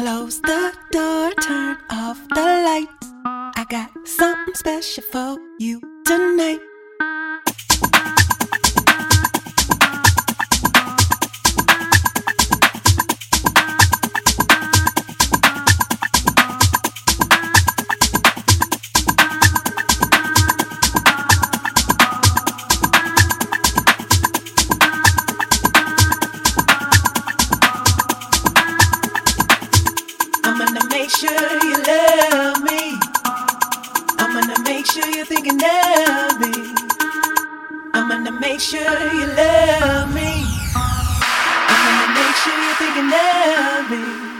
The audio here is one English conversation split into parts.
Close the door, turn off the lights. I got something special for you tonight. sure you love me. I'm gonna make sure you're thinking of me. I'm gonna make sure you love me. I'm gonna make sure you're thinking of me.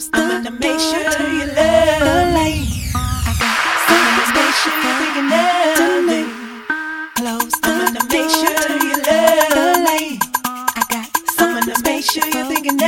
supposed to I'm gonna make sure to you love the light. I got something special sure thinking of me. Close I'm gonna make sure you love the light. I got something special sure you're thinking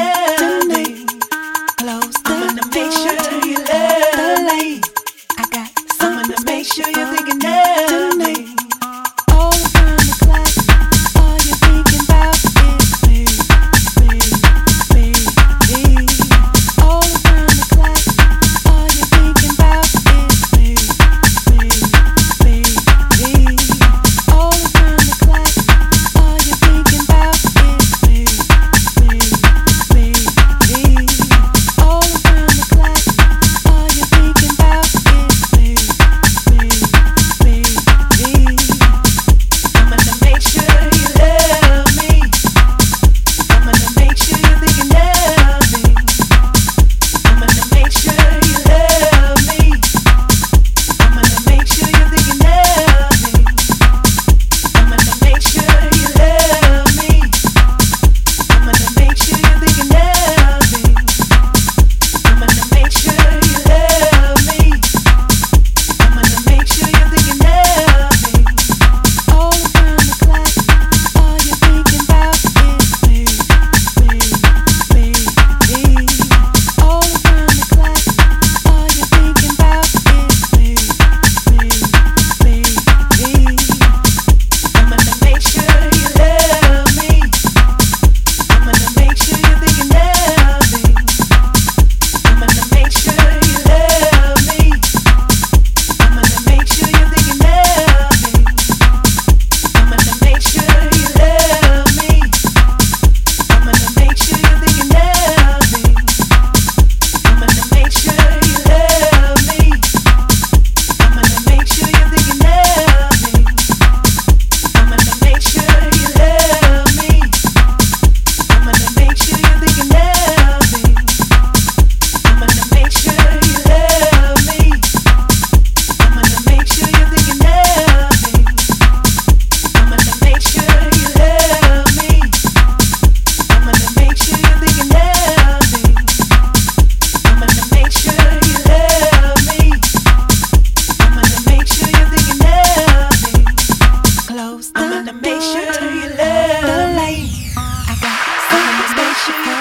wanna make sure you love the light. I got so much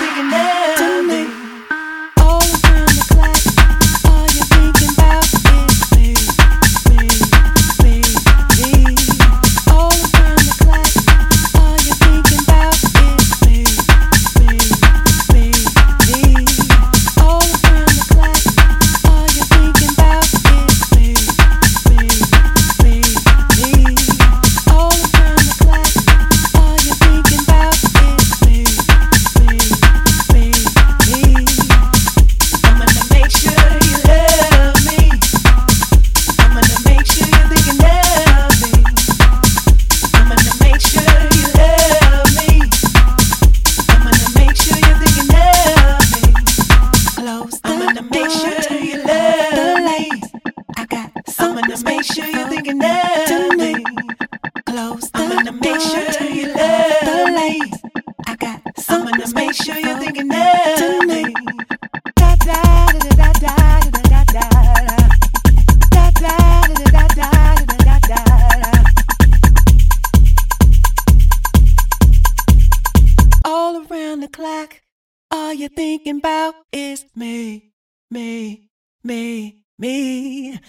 thinking about is me, me, me, me.